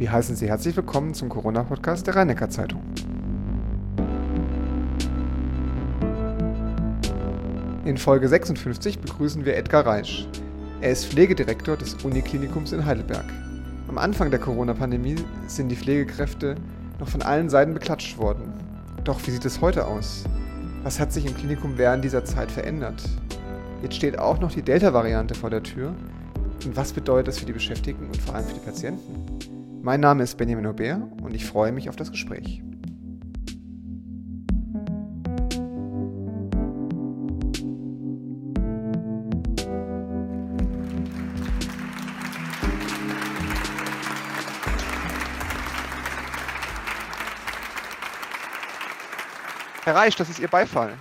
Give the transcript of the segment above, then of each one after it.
Wir heißen Sie herzlich willkommen zum Corona-Podcast der rhein zeitung In Folge 56 begrüßen wir Edgar Reisch. Er ist Pflegedirektor des Uniklinikums in Heidelberg. Am Anfang der Corona-Pandemie sind die Pflegekräfte noch von allen Seiten beklatscht worden. Doch wie sieht es heute aus? Was hat sich im Klinikum während dieser Zeit verändert? Jetzt steht auch noch die Delta-Variante vor der Tür. Und was bedeutet das für die Beschäftigten und vor allem für die Patienten? Mein Name ist Benjamin Aubert und ich freue mich auf das Gespräch. Herr Reich, das ist Ihr Beifall.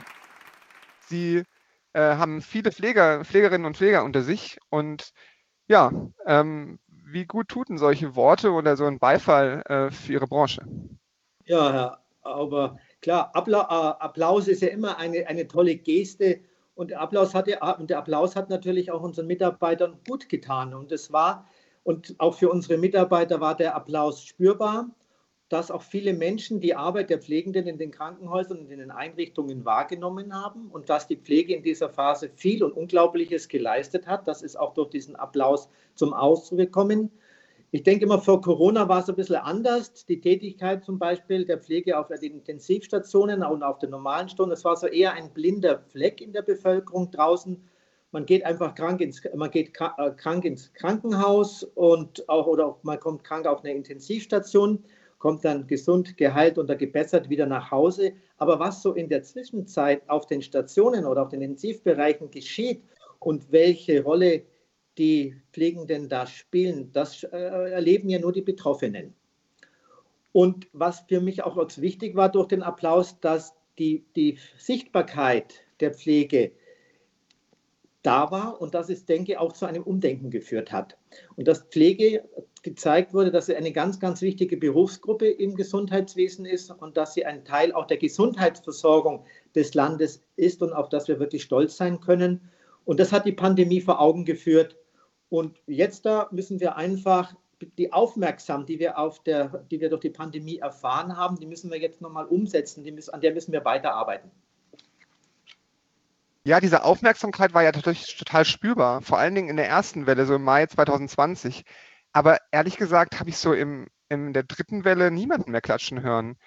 Sie äh, haben viele Pfleger, Pflegerinnen und Pfleger unter sich und ja, ähm, wie gut tun solche Worte oder so ein Beifall äh, für Ihre Branche? Ja, aber klar, äh, Applaus ist ja immer eine, eine tolle Geste und der, Applaus hat ja, und der Applaus hat natürlich auch unseren Mitarbeitern gut getan und es war und auch für unsere Mitarbeiter war der Applaus spürbar dass auch viele Menschen die Arbeit der Pflegenden in den Krankenhäusern und in den Einrichtungen wahrgenommen haben und dass die Pflege in dieser Phase viel und Unglaubliches geleistet hat. Das ist auch durch diesen Applaus zum Ausdruck gekommen. Ich denke immer, vor Corona war es ein bisschen anders. Die Tätigkeit zum Beispiel der Pflege auf den Intensivstationen und auf den normalen Stunden, das war so eher ein blinder Fleck in der Bevölkerung draußen. Man geht einfach krank ins, man geht äh, krank ins Krankenhaus und auch, oder man kommt krank auf eine Intensivstation kommt dann gesund, geheilt oder gebessert wieder nach Hause. Aber was so in der Zwischenzeit auf den Stationen oder auf den Intensivbereichen geschieht und welche Rolle die Pflegenden da spielen, das äh, erleben ja nur die Betroffenen. Und was für mich auch wichtig war durch den Applaus, dass die, die Sichtbarkeit der Pflege da war und dass es, denke ich, auch zu einem Umdenken geführt hat. Und dass Pflege gezeigt wurde, dass sie eine ganz, ganz wichtige Berufsgruppe im Gesundheitswesen ist und dass sie ein Teil auch der Gesundheitsversorgung des Landes ist und auf das wir wirklich stolz sein können. Und das hat die Pandemie vor Augen geführt. Und jetzt da müssen wir einfach die Aufmerksamkeit, die wir, auf der, die wir durch die Pandemie erfahren haben, die müssen wir jetzt nochmal umsetzen, die müssen, an der müssen wir weiterarbeiten. Ja, diese Aufmerksamkeit war ja natürlich total spürbar, vor allen Dingen in der ersten Welle, so im Mai 2020. Aber ehrlich gesagt habe ich so im, in der dritten Welle niemanden mehr klatschen hören.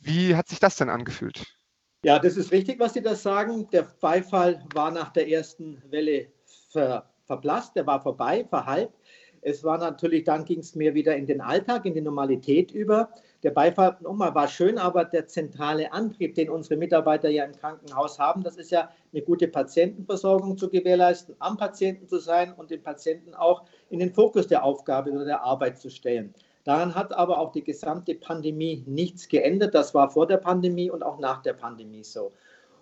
Wie hat sich das denn angefühlt? Ja, das ist richtig, was Sie das sagen. Der Beifall war nach der ersten Welle ver, verblasst, der war vorbei, verhalbt. Es war natürlich, dann ging es mehr wieder in den Alltag, in die Normalität über. Der Beifall nochmal war schön, aber der zentrale Antrieb, den unsere Mitarbeiter ja im Krankenhaus haben, das ist ja eine gute Patientenversorgung zu gewährleisten, am Patienten zu sein und den Patienten auch in den Fokus der Aufgabe oder der Arbeit zu stellen. Daran hat aber auch die gesamte Pandemie nichts geändert. Das war vor der Pandemie und auch nach der Pandemie so.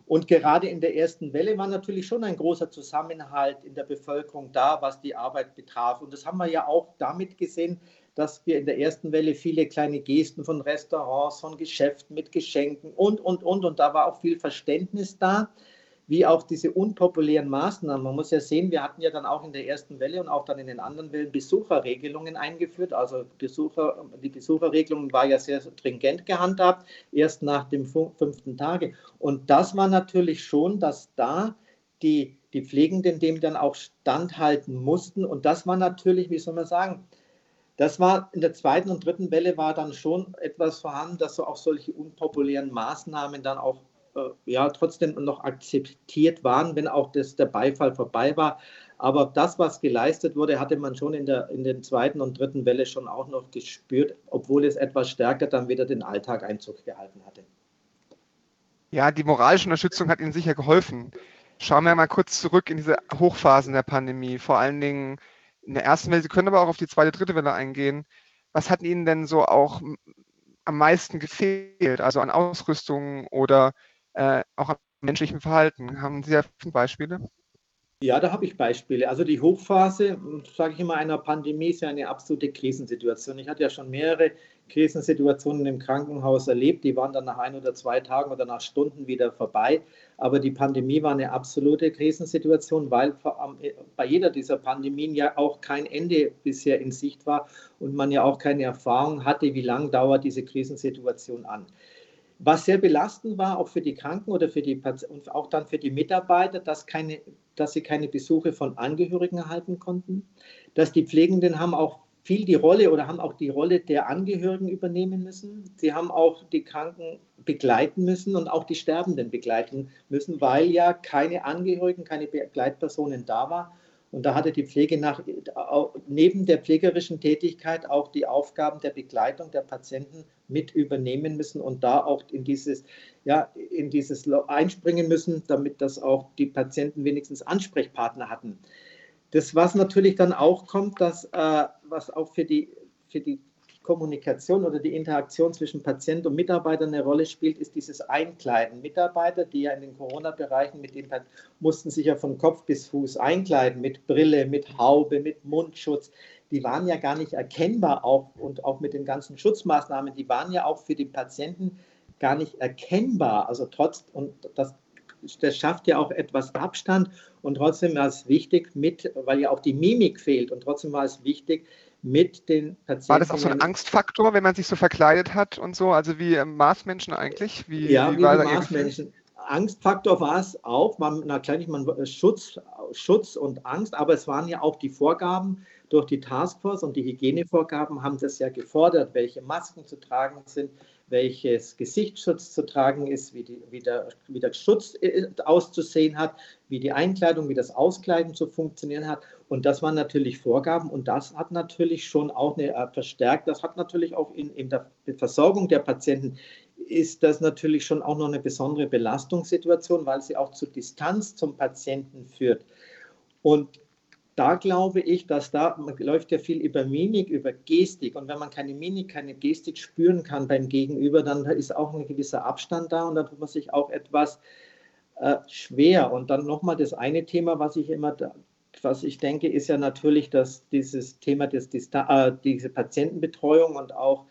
Und gerade in der ersten Welle war natürlich schon ein großer Zusammenhalt in der Bevölkerung da, was die Arbeit betraf. Und das haben wir ja auch damit gesehen, dass wir in der ersten Welle viele kleine Gesten von Restaurants, von Geschäften mit Geschenken und, und, und. Und da war auch viel Verständnis da wie auch diese unpopulären Maßnahmen. Man muss ja sehen, wir hatten ja dann auch in der ersten Welle und auch dann in den anderen Wellen Besucherregelungen eingeführt. Also Besucher, die Besucherregelung war ja sehr stringent gehandhabt, erst nach dem fünften Tage. Und das war natürlich schon, dass da die, die Pflegenden dem dann auch standhalten mussten. Und das war natürlich, wie soll man sagen, das war in der zweiten und dritten Welle war dann schon etwas vorhanden, dass so auch solche unpopulären Maßnahmen dann auch äh, ja trotzdem noch akzeptiert waren, wenn auch das, der Beifall vorbei war. Aber das, was geleistet wurde, hatte man schon in der in den zweiten und dritten Welle schon auch noch gespürt, obwohl es etwas stärker dann wieder den Alltag Einzug gehalten hatte. Ja, die moralische Unterstützung hat Ihnen sicher geholfen. Schauen wir mal kurz zurück in diese Hochphasen der Pandemie, vor allen Dingen in der ersten Welle. Sie können aber auch auf die zweite, dritte Welle eingehen. Was hat Ihnen denn so auch am meisten gefehlt, also an Ausrüstung oder äh, auch am menschlichen Verhalten. Haben Sie da Beispiele? Ja, da habe ich Beispiele. Also die Hochphase, sage ich immer, einer Pandemie ist ja eine absolute Krisensituation. Ich hatte ja schon mehrere Krisensituationen im Krankenhaus erlebt. Die waren dann nach ein oder zwei Tagen oder nach Stunden wieder vorbei. Aber die Pandemie war eine absolute Krisensituation, weil bei jeder dieser Pandemien ja auch kein Ende bisher in Sicht war und man ja auch keine Erfahrung hatte, wie lange dauert diese Krisensituation an. Was sehr belastend war, auch für die Kranken oder für die Patienten und auch dann für die Mitarbeiter, dass, keine, dass sie keine Besuche von Angehörigen erhalten konnten, dass die Pflegenden haben auch viel die Rolle oder haben auch die Rolle der Angehörigen übernehmen müssen. Sie haben auch die Kranken begleiten müssen und auch die Sterbenden begleiten müssen, weil ja keine Angehörigen, keine Begleitpersonen da waren. Und da hatte die Pflege nach, neben der pflegerischen Tätigkeit auch die Aufgaben der Begleitung der Patienten mit übernehmen müssen und da auch in dieses, ja, in dieses einspringen müssen, damit das auch die Patienten wenigstens Ansprechpartner hatten. Das, was natürlich dann auch kommt, dass, äh, was auch für die, für die Kommunikation oder die Interaktion zwischen Patient und Mitarbeiter eine Rolle spielt, ist dieses Einkleiden. Mitarbeiter, die ja in den Corona-Bereichen mit dem mussten sich ja von Kopf bis Fuß einkleiden, mit Brille, mit Haube, mit Mundschutz. Die waren ja gar nicht erkennbar auch und auch mit den ganzen Schutzmaßnahmen, die waren ja auch für die Patienten gar nicht erkennbar. Also trotz, und das das schafft ja auch etwas Abstand und trotzdem war es wichtig mit, weil ja auch die Mimik fehlt und trotzdem war es wichtig, mit den Patienten. War das auch so ein Angstfaktor, wenn man sich so verkleidet hat und so, also wie ähm, Marsmenschen eigentlich? Wie, ja, wie, wie Marsmenschen. Angstfaktor war es auch, man, na klar, man äh, Schutz, Schutz und Angst, aber es waren ja auch die Vorgaben durch die Taskforce und die Hygienevorgaben haben das ja gefordert, welche Masken zu tragen sind, welches Gesichtsschutz zu tragen ist, wie, die, wie, der, wie der Schutz äh, auszusehen hat, wie die Einkleidung, wie das Auskleiden zu funktionieren hat. Und das waren natürlich Vorgaben und das hat natürlich schon auch eine äh, verstärkt, das hat natürlich auch in, in der Versorgung der Patienten ist das natürlich schon auch noch eine besondere Belastungssituation, weil sie auch zu Distanz zum Patienten führt. Und da glaube ich, dass da, läuft ja viel über Mimik, über Gestik. Und wenn man keine Mimik, keine Gestik spüren kann beim Gegenüber, dann ist auch ein gewisser Abstand da und dann tut man sich auch etwas äh, schwer. Und dann nochmal das eine Thema, was ich immer, was ich denke, ist ja natürlich, dass dieses Thema des, äh, diese Patientenbetreuung und auch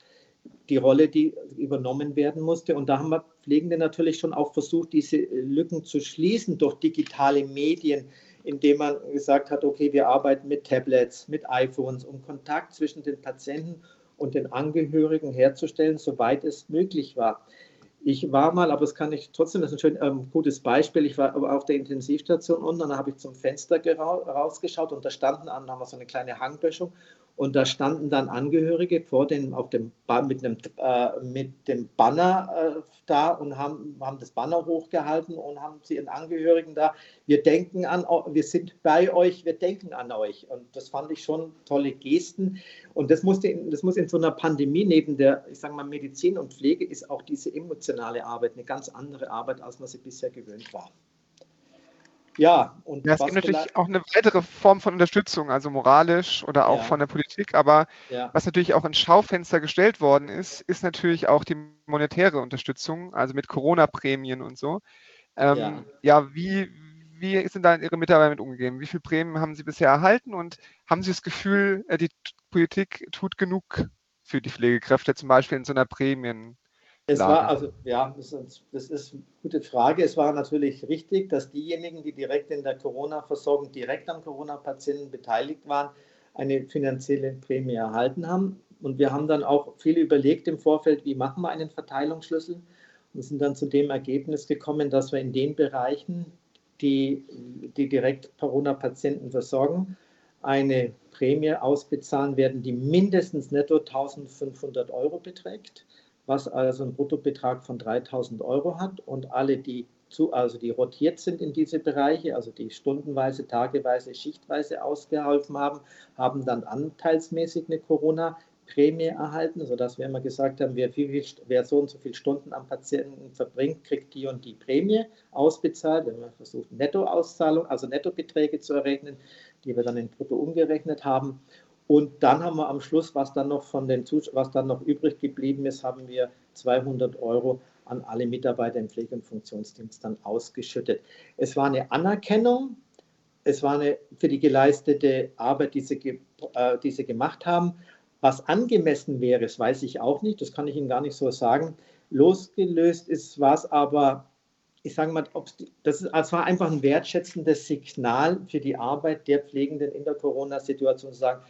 die Rolle, die übernommen werden musste. Und da haben wir Pflegende natürlich schon auch versucht, diese Lücken zu schließen durch digitale Medien indem man gesagt hat, okay, wir arbeiten mit Tablets, mit iPhones, um Kontakt zwischen den Patienten und den Angehörigen herzustellen, soweit es möglich war. Ich war mal, aber das kann ich trotzdem, das ist ein schön ähm, gutes Beispiel. Ich war auf der Intensivstation unten und dann habe ich zum Fenster rausgeschaut und da standen an, haben wir so eine kleine Hangböschung und da standen dann Angehörige vor den, auf dem, mit, einem, äh, mit dem Banner äh, da und haben, haben das Banner hochgehalten und haben sie ihren Angehörigen da, wir denken an, wir sind bei euch, wir denken an euch. Und das fand ich schon tolle Gesten. Und das, musste, das muss in so einer Pandemie neben der, ich sage mal, Medizin und Pflege, ist auch diese emotionale Arbeit eine ganz andere Arbeit, als man sie bisher gewöhnt war. Ja, und ja, es gibt natürlich auch eine weitere Form von Unterstützung, also moralisch oder auch ja. von der Politik, aber ja. was natürlich auch ins Schaufenster gestellt worden ist, ist natürlich auch die monetäre Unterstützung, also mit Corona-Prämien und so. Ähm, ja. wie, wie sind da Ihre Mitarbeiter mit umgegeben? Wie viele Prämien haben Sie bisher erhalten und haben Sie das Gefühl, äh, die Politik tut genug für die Pflegekräfte, zum Beispiel in so einer Prämien? Es war also, ja, das ist, das ist, eine gute Frage. Es war natürlich richtig, dass diejenigen, die direkt in der Corona-Versorgung, direkt am Corona-Patienten beteiligt waren, eine finanzielle Prämie erhalten haben. Und wir haben dann auch viel überlegt im Vorfeld, wie machen wir einen Verteilungsschlüssel und sind dann zu dem Ergebnis gekommen, dass wir in den Bereichen, die, die direkt Corona-Patienten versorgen, eine Prämie ausbezahlen werden, die mindestens netto 1500 Euro beträgt was also einen Bruttobetrag von 3000 Euro hat und alle, die zu, also die rotiert sind in diese Bereiche, also die stundenweise, tageweise, schichtweise ausgeholfen haben, haben dann anteilsmäßig eine Corona-Prämie erhalten, sodass wir immer gesagt haben, wer, viel, wer so und so viele Stunden am Patienten verbringt, kriegt die und die Prämie ausbezahlt. Wir haben versucht, Nettoauszahlung, also Nettobeträge zu errechnen, die wir dann in Brutto umgerechnet haben. Und dann haben wir am Schluss, was dann noch von den Zus was dann noch übrig geblieben ist, haben wir 200 Euro an alle Mitarbeiter im Pflege- und Funktionsdienst dann ausgeschüttet. Es war eine Anerkennung, es war eine für die geleistete Arbeit, die sie, äh, die sie gemacht haben. Was angemessen wäre, das weiß ich auch nicht, das kann ich Ihnen gar nicht so sagen. Losgelöst ist was aber, ich sage mal, das, ist, das war einfach ein wertschätzendes Signal für die Arbeit der Pflegenden in der Corona-Situation zu sagen,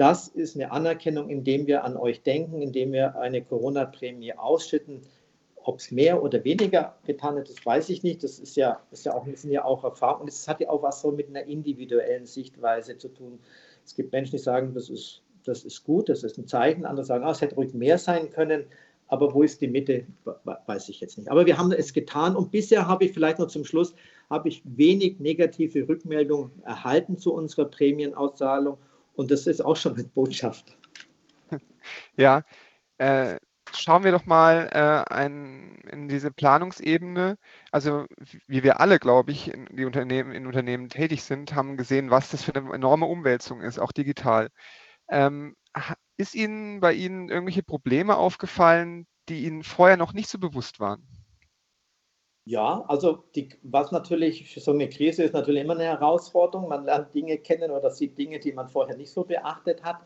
das ist eine Anerkennung, indem wir an euch denken, indem wir eine Corona-Prämie ausschütten. Ob es mehr oder weniger getan hat, das weiß ich nicht. Das ist ja, ist ja auch, sind ja auch Erfahrungen. Und es hat ja auch was so mit einer individuellen Sichtweise zu tun. Es gibt Menschen, die sagen, das ist, das ist gut, das ist ein Zeichen. Andere sagen, oh, es hätte ruhig mehr sein können. Aber wo ist die Mitte, weiß ich jetzt nicht. Aber wir haben es getan und bisher habe ich vielleicht noch zum Schluss, habe ich wenig negative Rückmeldungen erhalten zu unserer Prämienauszahlung und das ist auch schon eine Botschaft. Ja, äh, schauen wir doch mal äh, ein, in diese Planungsebene. Also wie wir alle, glaube ich, in, die Unternehmen, in Unternehmen tätig sind, haben gesehen, was das für eine enorme Umwälzung ist, auch digital. Ähm, ist Ihnen bei Ihnen irgendwelche Probleme aufgefallen, die Ihnen vorher noch nicht so bewusst waren? Ja, also die, was natürlich für so eine Krise ist natürlich immer eine Herausforderung. Man lernt Dinge kennen oder sieht Dinge, die man vorher nicht so beachtet hat.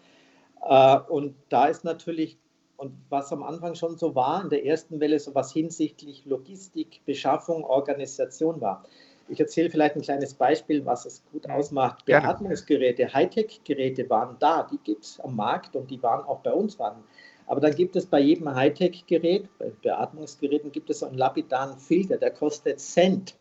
Äh, und da ist natürlich, und was am Anfang schon so war, in der ersten Welle so was hinsichtlich Logistik, Beschaffung, Organisation war. Ich erzähle vielleicht ein kleines Beispiel, was es gut mhm. ausmacht. Beatmungsgeräte, Hightech-Geräte waren da, die gibt es am Markt und die waren auch bei uns, waren aber dann gibt es bei jedem Hightech-Gerät, bei Beatmungsgeräten, gibt es einen lapidaren Filter, der kostet Cent.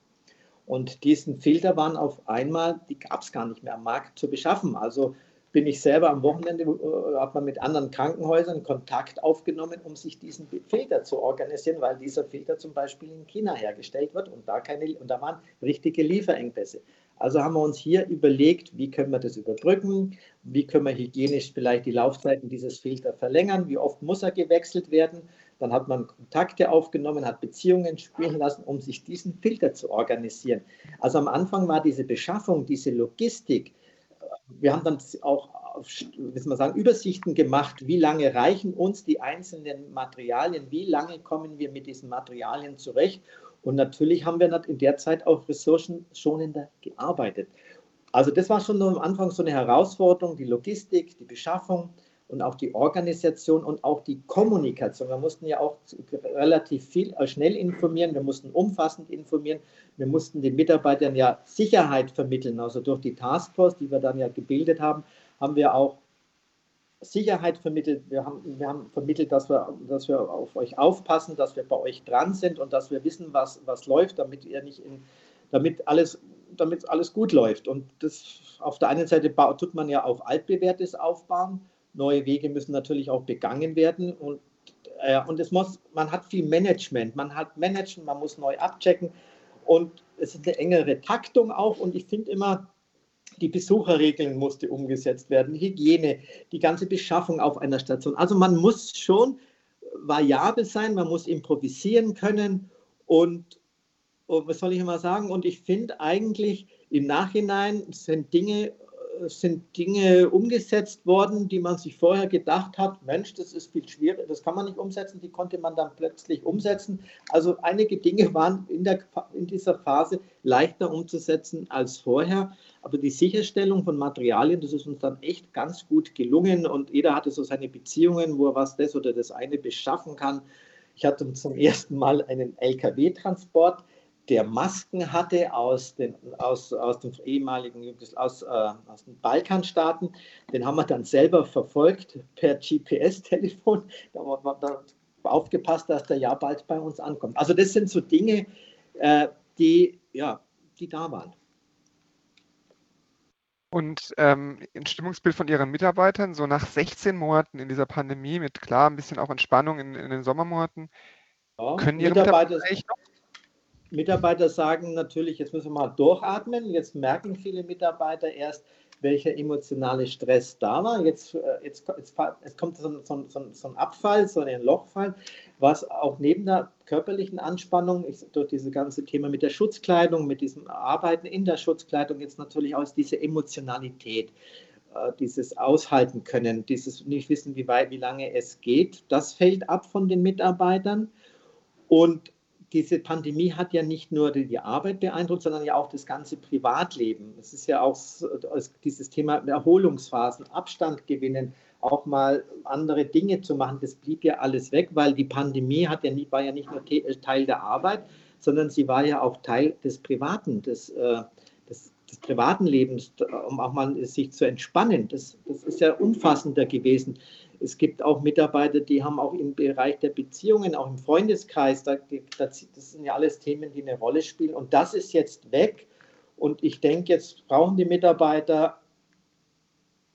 Und diesen Filter waren auf einmal, die gab es gar nicht mehr am Markt zu beschaffen. Also bin ich selber am Wochenende, äh, hat man mit anderen Krankenhäusern Kontakt aufgenommen, um sich diesen Filter zu organisieren, weil dieser Filter zum Beispiel in China hergestellt wird und da, keine, und da waren richtige Lieferengpässe. Also haben wir uns hier überlegt, wie können wir das überbrücken, wie können wir hygienisch vielleicht die Laufzeiten dieses Filters verlängern, wie oft muss er gewechselt werden. Dann hat man Kontakte aufgenommen, hat Beziehungen spielen lassen, um sich diesen Filter zu organisieren. Also am Anfang war diese Beschaffung, diese Logistik, wir haben dann auch soll man sagen, Übersichten gemacht, wie lange reichen uns die einzelnen Materialien, wie lange kommen wir mit diesen Materialien zurecht und natürlich haben wir in der Zeit auch ressourcenschonender gearbeitet. Also das war schon am Anfang so eine Herausforderung, die Logistik, die Beschaffung und auch die Organisation und auch die Kommunikation. Wir mussten ja auch relativ viel äh, schnell informieren, wir mussten umfassend informieren, wir mussten den Mitarbeitern ja Sicherheit vermitteln. Also durch die Taskforce, die wir dann ja gebildet haben, haben wir auch Sicherheit vermittelt. Wir haben, wir haben vermittelt, dass wir, dass wir auf euch aufpassen, dass wir bei euch dran sind und dass wir wissen, was, was läuft, damit ihr nicht in, damit alles, damit alles gut läuft. Und das auf der einen Seite tut man ja auch altbewährtes aufbauen. Neue Wege müssen natürlich auch begangen werden und äh, und es muss, man hat viel Management, man hat Managen, man muss neu abchecken und es ist eine engere Taktung auch und ich finde immer, die Besucherregeln musste umgesetzt werden, Hygiene, die ganze Beschaffung auf einer Station. Also man muss schon variabel sein, man muss improvisieren können und, und was soll ich immer sagen? Und ich finde eigentlich im Nachhinein sind Dinge sind Dinge umgesetzt worden, die man sich vorher gedacht hat, Mensch, das ist viel schwieriger, das kann man nicht umsetzen, die konnte man dann plötzlich umsetzen. Also einige Dinge waren in, der, in dieser Phase leichter umzusetzen als vorher, aber die Sicherstellung von Materialien, das ist uns dann echt ganz gut gelungen und jeder hatte so seine Beziehungen, wo er was das oder das eine beschaffen kann. Ich hatte zum ersten Mal einen LKW-Transport der Masken hatte aus den, aus, aus den ehemaligen aus, äh, aus den Balkanstaaten. Den haben wir dann selber verfolgt per GPS-Telefon. Da haben wir aufgepasst, dass der ja bald bei uns ankommt. Also das sind so Dinge, äh, die, ja, die da waren. Und ähm, ein Stimmungsbild von Ihren Mitarbeitern, so nach 16 Monaten in dieser Pandemie, mit klar ein bisschen auch Entspannung in, in den Sommermonaten, ja, können Ihre Mitarbeiter, Mitarbeiter noch Mitarbeiter sagen natürlich, jetzt müssen wir mal durchatmen. Jetzt merken viele Mitarbeiter erst, welcher emotionale Stress da war. Jetzt, äh, jetzt, jetzt, jetzt kommt so, so, so, so, ein Abfall, so ein Lochfall, was auch neben der körperlichen Anspannung, ich, durch dieses ganze Thema mit der Schutzkleidung, mit diesem Arbeiten in der Schutzkleidung, jetzt natürlich aus diese Emotionalität, äh, dieses Aushalten können, dieses nicht wissen, wie weit, wie lange es geht, das fällt ab von den Mitarbeitern. Und diese Pandemie hat ja nicht nur die, Arbeit beeindruckt, sondern ja auch das ganze Privatleben. Es ist ja auch dieses Thema Erholungsphasen, Abstand gewinnen, auch mal andere Dinge zu machen. Das blieb ja alles weg, weil die Pandemie hat ja nicht, war ja nicht nur Teil der Arbeit, sondern sie war ja auch Teil des Privaten, des, äh, des, des privaten Lebens, um auch mal sich zu entspannen. Das, das ist ja umfassender gewesen. Es gibt auch Mitarbeiter, die haben auch im Bereich der Beziehungen, auch im Freundeskreis, das sind ja alles Themen, die eine Rolle spielen. Und das ist jetzt weg. Und ich denke, jetzt brauchen die Mitarbeiter,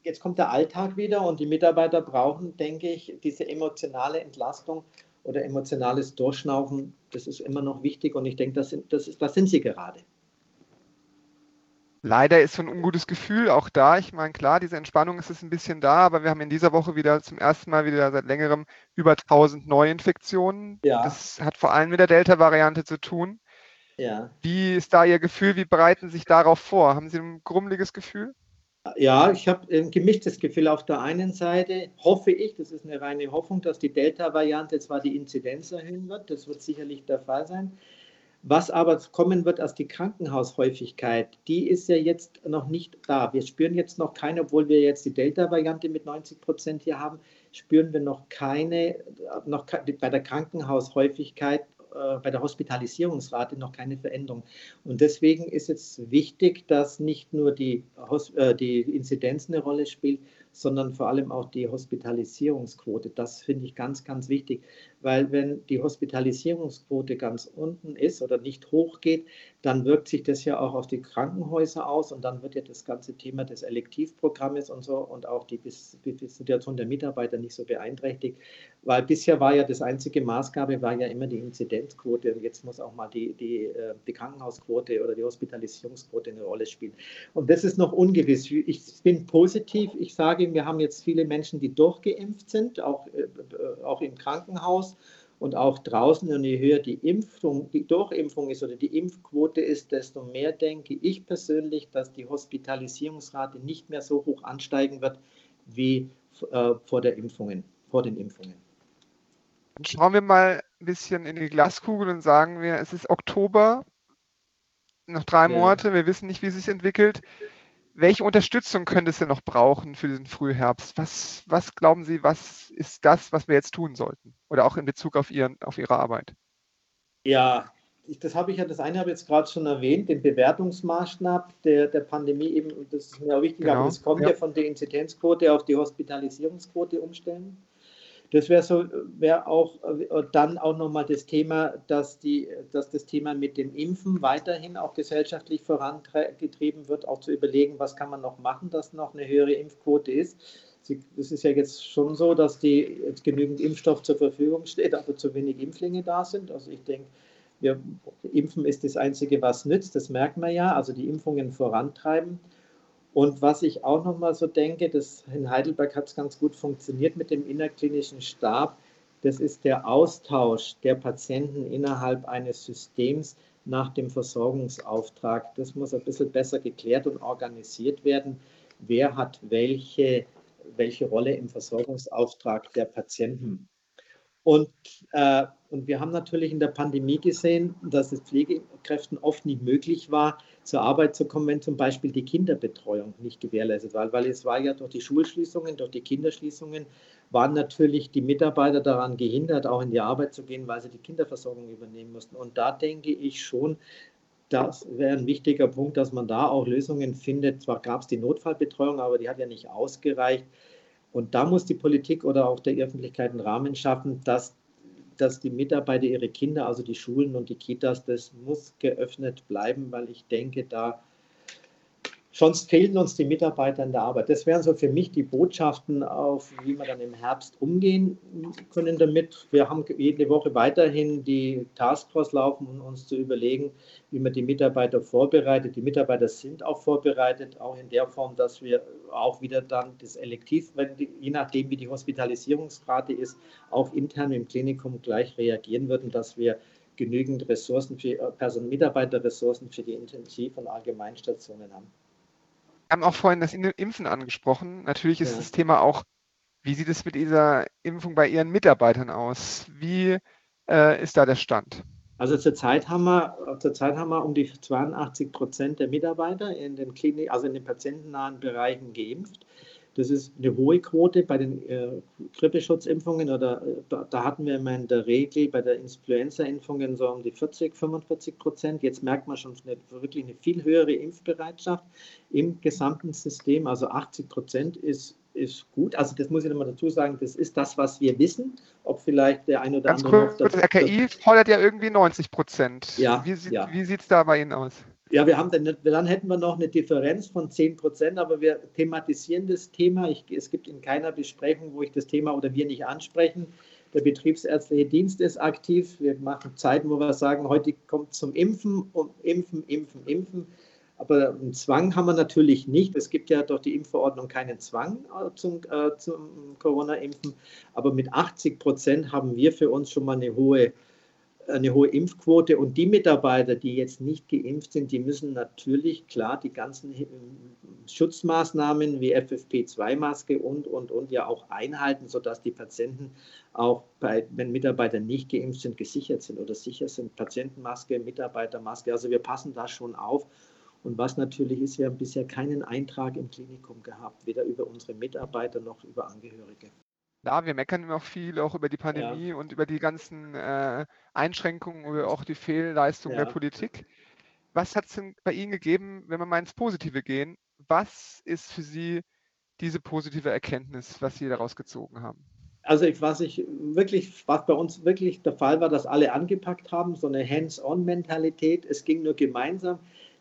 jetzt kommt der Alltag wieder und die Mitarbeiter brauchen, denke ich, diese emotionale Entlastung oder emotionales Durchschnaufen. Das ist immer noch wichtig und ich denke, das sind, das ist, das sind sie gerade. Leider ist so ein ungutes Gefühl auch da. Ich meine, klar, diese Entspannung ist es ein bisschen da, aber wir haben in dieser Woche wieder zum ersten Mal wieder seit längerem über 1000 Neuinfektionen. Ja. Das hat vor allem mit der Delta-Variante zu tun. Ja. Wie ist da Ihr Gefühl? Wie bereiten Sie sich darauf vor? Haben Sie ein grummeliges Gefühl? Ja, ich habe ein gemischtes Gefühl. Auf der einen Seite hoffe ich, das ist eine reine Hoffnung, dass die Delta-Variante zwar die Inzidenz erhöhen wird. Das wird sicherlich der Fall sein. Was aber kommen wird als die Krankenhaushäufigkeit, die ist ja jetzt noch nicht da. Wir spüren jetzt noch keine, obwohl wir jetzt die Delta-Variante mit 90 Prozent hier haben, spüren wir noch keine, noch bei der Krankenhaushäufigkeit äh, bei der Hospitalisierungsrate noch keine Veränderung. Und deswegen ist es wichtig, dass nicht nur die, äh, die Inzidenz eine Rolle spielt, sondern vor allem auch die Hospitalisierungsquote. Das finde ich ganz, ganz wichtig, weil wenn die Hospitalisierungsquote ganz unten ist oder nicht hochgeht, dann wirkt sich das ja auch auf die Krankenhäuser aus und dann wird ja das ganze Thema des Elektivprogrammes und so und auch die, Situation der Mitarbeiter nicht so beeinträchtigt, weil bisher war ja das einzige Maßgabe war ja immer die Inzidenzquote und jetzt muss auch mal die, die, äh, die Krankenhausquote oder die Hospitalisierungsquote eine Rolle spielen. Und das ist noch ungewiss. Ich bin positiv. Ich sage, wir haben jetzt viele Menschen, die durchgeimpft sind, auch, äh, auch im Krankenhaus und auch draußen. Und je höher die Impfung, die Durchimpfung ist oder die Impfquote ist, desto mehr denke ich persönlich, dass die Hospitalisierungsrate nicht mehr so hoch ansteigen wird wie äh, vor, der Impfungen, vor den Impfungen. Dann schauen wir mal ein bisschen in die Glaskugel und sagen wir, es ist Oktober, noch drei ja. Monate, wir wissen nicht, wie es sich entwickelt. Welche Unterstützung könnte es denn noch brauchen für diesen Frühherbst? Was, was glauben Sie, was ist das, was wir jetzt tun sollten? Oder auch in Bezug auf, Ihren, auf Ihre Arbeit? Ja, das habe ich ja, das eine habe ich jetzt gerade schon erwähnt, den Bewertungsmaßstab der, der Pandemie eben, das ist mir auch wichtig, genau. aber das kommt ja. ja von der Inzidenzquote auf die Hospitalisierungsquote umstellen. Das wäre so, wäre auch äh, dann auch nochmal das Thema, dass, die, dass das Thema mit dem Impfen weiterhin auch gesellschaftlich vorangetrieben wird, auch zu überlegen, was kann man noch machen, dass noch eine höhere Impfquote ist. Es ist ja jetzt schon so, dass die, jetzt genügend Impfstoff zur Verfügung steht, aber zu wenig Impflinge da sind. Also ich denke, wir, Impfen ist das Einzige, was nützt, das merkt man ja, also die Impfungen vorantreiben. Und was ich auch noch mal so denke, das in Heidelberg hat es ganz gut funktioniert mit dem innerklinischen Stab, das ist der Austausch der Patienten innerhalb eines Systems nach dem Versorgungsauftrag. Das muss ein bisschen besser geklärt und organisiert werden. Wer hat welche, welche Rolle im Versorgungsauftrag der Patienten? Und, äh, und wir haben natürlich in der Pandemie gesehen, dass es Pflegekräften oft nicht möglich war, zur Arbeit zu kommen, wenn zum Beispiel die Kinderbetreuung nicht gewährleistet war. Weil es war ja durch die Schulschließungen, durch die Kinderschließungen, waren natürlich die Mitarbeiter daran gehindert, auch in die Arbeit zu gehen, weil sie die Kinderversorgung übernehmen mussten. Und da denke ich schon, das wäre ein wichtiger Punkt, dass man da auch Lösungen findet. Zwar gab es die Notfallbetreuung, aber die hat ja nicht ausgereicht und da muss die Politik oder auch der Öffentlichkeit einen Rahmen schaffen, dass, dass die Mitarbeiter ihre Kinder, also die Schulen und die Kitas, das muss geöffnet bleiben, weil ich denke, da Sonst fehlen uns die Mitarbeiter in der Arbeit. Das wären so für mich die Botschaften, auf wie wir dann im Herbst umgehen können damit. Wir haben jede Woche weiterhin die Taskforce laufen, um uns zu überlegen, wie man die Mitarbeiter vorbereitet. Die Mitarbeiter sind auch vorbereitet, auch in der Form, dass wir auch wieder dann das Elektiv, die, je nachdem wie die Hospitalisierungsrate ist, auch intern im Klinikum gleich reagieren würden, dass wir genügend Ressourcen für Person Mitarbeiterressourcen für die Intensiv- und Allgemeinstationen haben haben auch vorhin das Impfen angesprochen. Natürlich ist ja. das Thema auch, wie sieht es mit dieser Impfung bei Ihren Mitarbeitern aus? Wie äh, ist da der Stand? Also zurzeit haben wir, zurzeit haben wir um die 82 Prozent der Mitarbeiter in den Klinik, also in den patientennahen Bereichen geimpft. Das ist eine hohe Quote bei den äh, Grippeschutzimpfungen oder äh, da, hatten wir immer in der Regel bei der Influenza-Impfungen so um die 40, 45 Prozent. Jetzt merkt man schon eine, wirklich eine viel höhere Impfbereitschaft im gesamten System. Also 80 Prozent ist, ist gut. Also das muss ich nochmal dazu sagen, das ist das, was wir wissen. Ob vielleicht der ein oder Ganz andere kurz, noch... Das RKI fordert ja irgendwie 90 Prozent. Ja, wie sieht ja. es da bei Ihnen aus? Ja, wir haben dann, dann hätten wir noch eine Differenz von 10 Prozent, aber wir thematisieren das Thema. Ich, es gibt in keiner Besprechung, wo ich das Thema oder wir nicht ansprechen. Der betriebsärztliche Dienst ist aktiv. Wir machen Zeiten, wo wir sagen, heute kommt zum Impfen und Impfen, Impfen, Impfen. Aber einen Zwang haben wir natürlich nicht. Es gibt ja durch die Impfverordnung keinen Zwang äh, zum, äh, zum Corona-Impfen. Aber mit 80 Prozent haben wir für uns schon mal eine hohe eine hohe Impfquote und die Mitarbeiter, die jetzt nicht geimpft sind, die müssen natürlich klar die ganzen äh, Schutzmaßnahmen wie FFP2-Maske und, und, und ja auch einhalten, sodass die Patienten auch bei, wenn Mitarbeiter nicht geimpft sind, gesichert sind oder sicher sind. Patientenmaske, Mitarbeitermaske, also wir passen da schon auf. Und was natürlich ist, wir haben bisher keinen Eintrag im Klinikum gehabt, weder über unsere Mitarbeiter noch über Angehörige. Ja, wir meckern immer viel auch über die Pandemie Ja. und über die ganzen äh, Einschränkungen oder auch die Fehlleistung der Ja. Politik. Was hat es denn bei Ihnen gegeben, wenn wir mal ins Positive gehen? Was ist für Sie diese positive Erkenntnis, was Sie daraus gezogen haben? Also ich, was ich wirklich, was bei uns wirklich der Fall war, dass alle angepackt haben, so eine Hands-on-Mentalität. Es ging nur gemeinsam.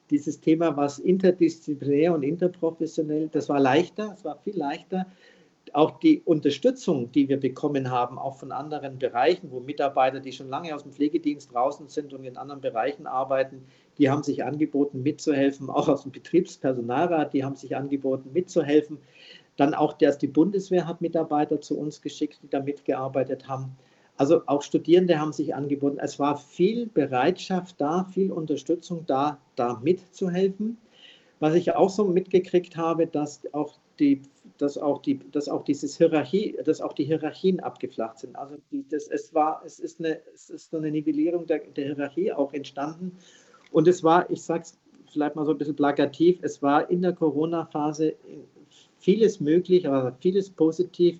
Dieses Thema, was interdisziplinär und interprofessionell, das war leichter, es war viel leichter. Auch die Unterstützung, die wir bekommen haben, auch von anderen Bereichen, wo Mitarbeiter, die schon lange aus dem Pflegedienst draußen sind und in anderen Bereichen arbeiten, die haben sich angeboten, mitzuhelfen. Auch aus dem Betriebspersonalrat, die haben sich angeboten, mitzuhelfen. Dann auch, dass die Bundeswehr hat Mitarbeiter zu uns geschickt, die da mitgearbeitet haben. Also auch Studierende haben sich angeboten. Es war viel Bereitschaft da, viel Unterstützung da, da mitzuhelfen. Was ich auch so mitgekriegt habe, dass auch die, dass auch die, dass auch dieses Hierarchie, dass auch die Hierarchien abgeflacht sind. Also die, das, es war, es ist eine, es ist eine Nivellierung der, der Hierarchie auch entstanden. Und es war, ich sage es vielleicht mal so ein bisschen plakativ, es war in der Corona-Phase vieles möglich, aber vieles positiv,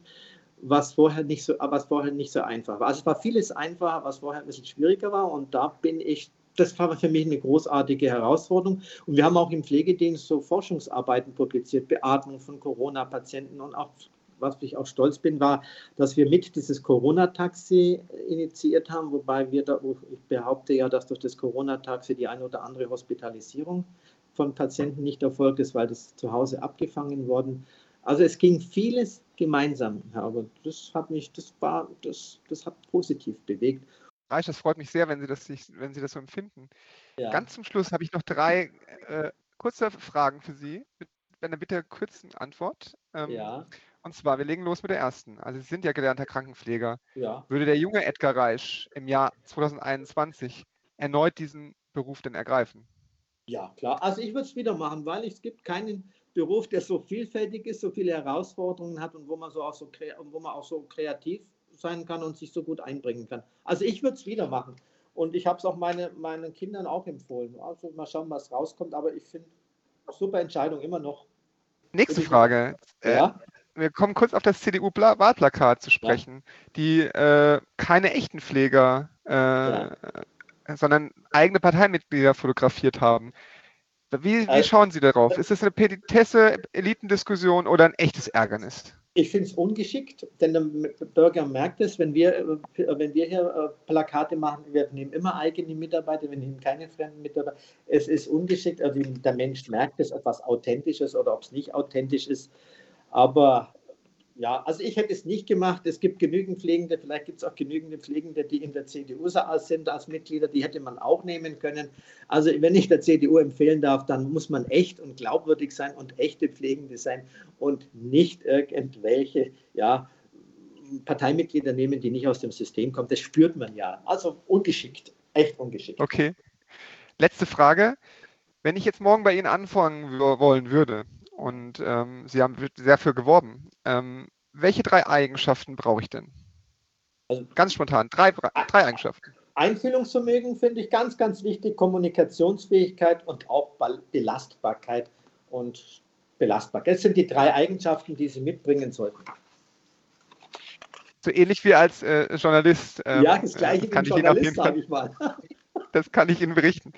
was vorher nicht so, was vorher nicht so einfach war. Also es war vieles einfacher, was vorher ein bisschen schwieriger war. Und da bin ich das war für mich eine großartige Herausforderung. Und wir haben auch im Pflegedienst so Forschungsarbeiten publiziert, Beatmung von Corona-Patienten. Und auch, was ich auch stolz bin, war, dass wir mit dieses Corona-Taxi initiiert haben, wobei wir da, ich behaupte ja, dass durch das Corona-Taxi die eine oder andere Hospitalisierung von Patienten nicht erfolgt ist, weil das zu Hause abgefangen worden. Also es ging vieles gemeinsam, aber das hat mich, das war, das, das hat positiv bewegt. Reich, das freut mich sehr, wenn Sie das, sich, wenn Sie das so empfinden. Ja. Ganz zum Schluss habe ich noch drei äh, kurze Fragen für Sie mit einer bitte kurzen Antwort. Ähm, Ja, Und zwar, wir legen los mit der ersten. Also Sie sind ja gelernter Krankenpfleger. ja. Würde der junge Edgar Reich im Jahr 2021 erneut diesen Beruf denn ergreifen? Ja, klar. Also ich würde es wieder machen, weil es gibt keinen Beruf, der so vielfältig ist, so viele Herausforderungen hat und wo man so auch so, kre- wo man auch so kreativ sein kann und sich so gut einbringen kann. Also ich würde es wieder machen. Und ich habe es auch meine, meinen Kindern auch empfohlen. Also mal schauen, was rauskommt. Aber ich finde, super Entscheidung immer noch. Nächste Frage. Äh, Ja, wir kommen kurz auf das CDU-Wahlplakat zu sprechen, die äh, keine echten Pfleger, äh, Ja. sondern eigene Parteimitglieder fotografiert haben. Wie, wie Also- schauen Sie darauf? Ist das eine Petitesse, Elitendiskussion oder ein echtes Ärgernis? Ich finde es ungeschickt, denn der Bürger merkt es, wenn wir, äh, wenn wir hier äh, Plakate machen, wir nehmen immer eigene Mitarbeiter, wir nehmen keine fremden Mitarbeiter. Es ist ungeschickt, also der Mensch merkt es, ob was authentisch ist oder ob es nicht authentisch ist. Aber ja, also ich hätte es nicht gemacht. Es gibt genügend Pflegende, vielleicht gibt es auch genügende Pflegende, die in der CDU sind als Mitglieder, die hätte man auch nehmen können. Also wenn ich der CDU empfehlen darf, dann muss man echt und glaubwürdig sein und echte Pflegende sein und nicht irgendwelche, ja, Parteimitglieder nehmen, die nicht aus dem System kommen. Das spürt man ja. Also ungeschickt, echt ungeschickt. Okay. Letzte Frage. Wenn ich jetzt morgen bei Ihnen anfangen wollen würde und ähm, Sie haben sehr für geworben, ähm, welche drei Eigenschaften brauche ich denn? Also- Ganz spontan, drei, drei Eigenschaften. Einfühlungsvermögen finde ich ganz, ganz wichtig, Kommunikationsfähigkeit und auch Belastbarkeit und Belastbarkeit. Das sind die drei Eigenschaften, die Sie mitbringen sollten. So ähnlich wie als äh, Journalist. Ähm, ja, das gleiche äh, kann ich jeden Fall. Ich mal. das kann ich Ihnen berichten.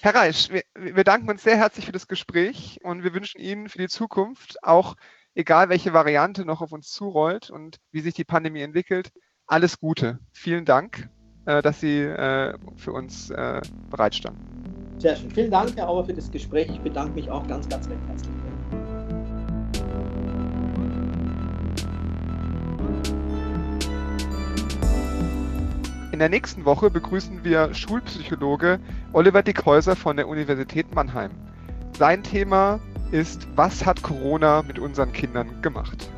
Herr Reisch, wir, wir danken uns sehr herzlich für das Gespräch und wir wünschen Ihnen für die Zukunft auch, egal welche Variante noch auf uns zurollt und wie sich die Pandemie entwickelt, alles Gute. Vielen Dank, äh, dass Sie äh, für uns äh, bereitstanden. Sehr schön. Vielen Dank, Herr Auer, für das Gespräch. Ich bedanke mich auch ganz, ganz recht herzlich. In der nächsten Woche begrüßen wir Schulpsychologe Oliver Dickhäuser von der Universität Mannheim. Sein Thema ist, was hat Corona mit unseren Kindern gemacht?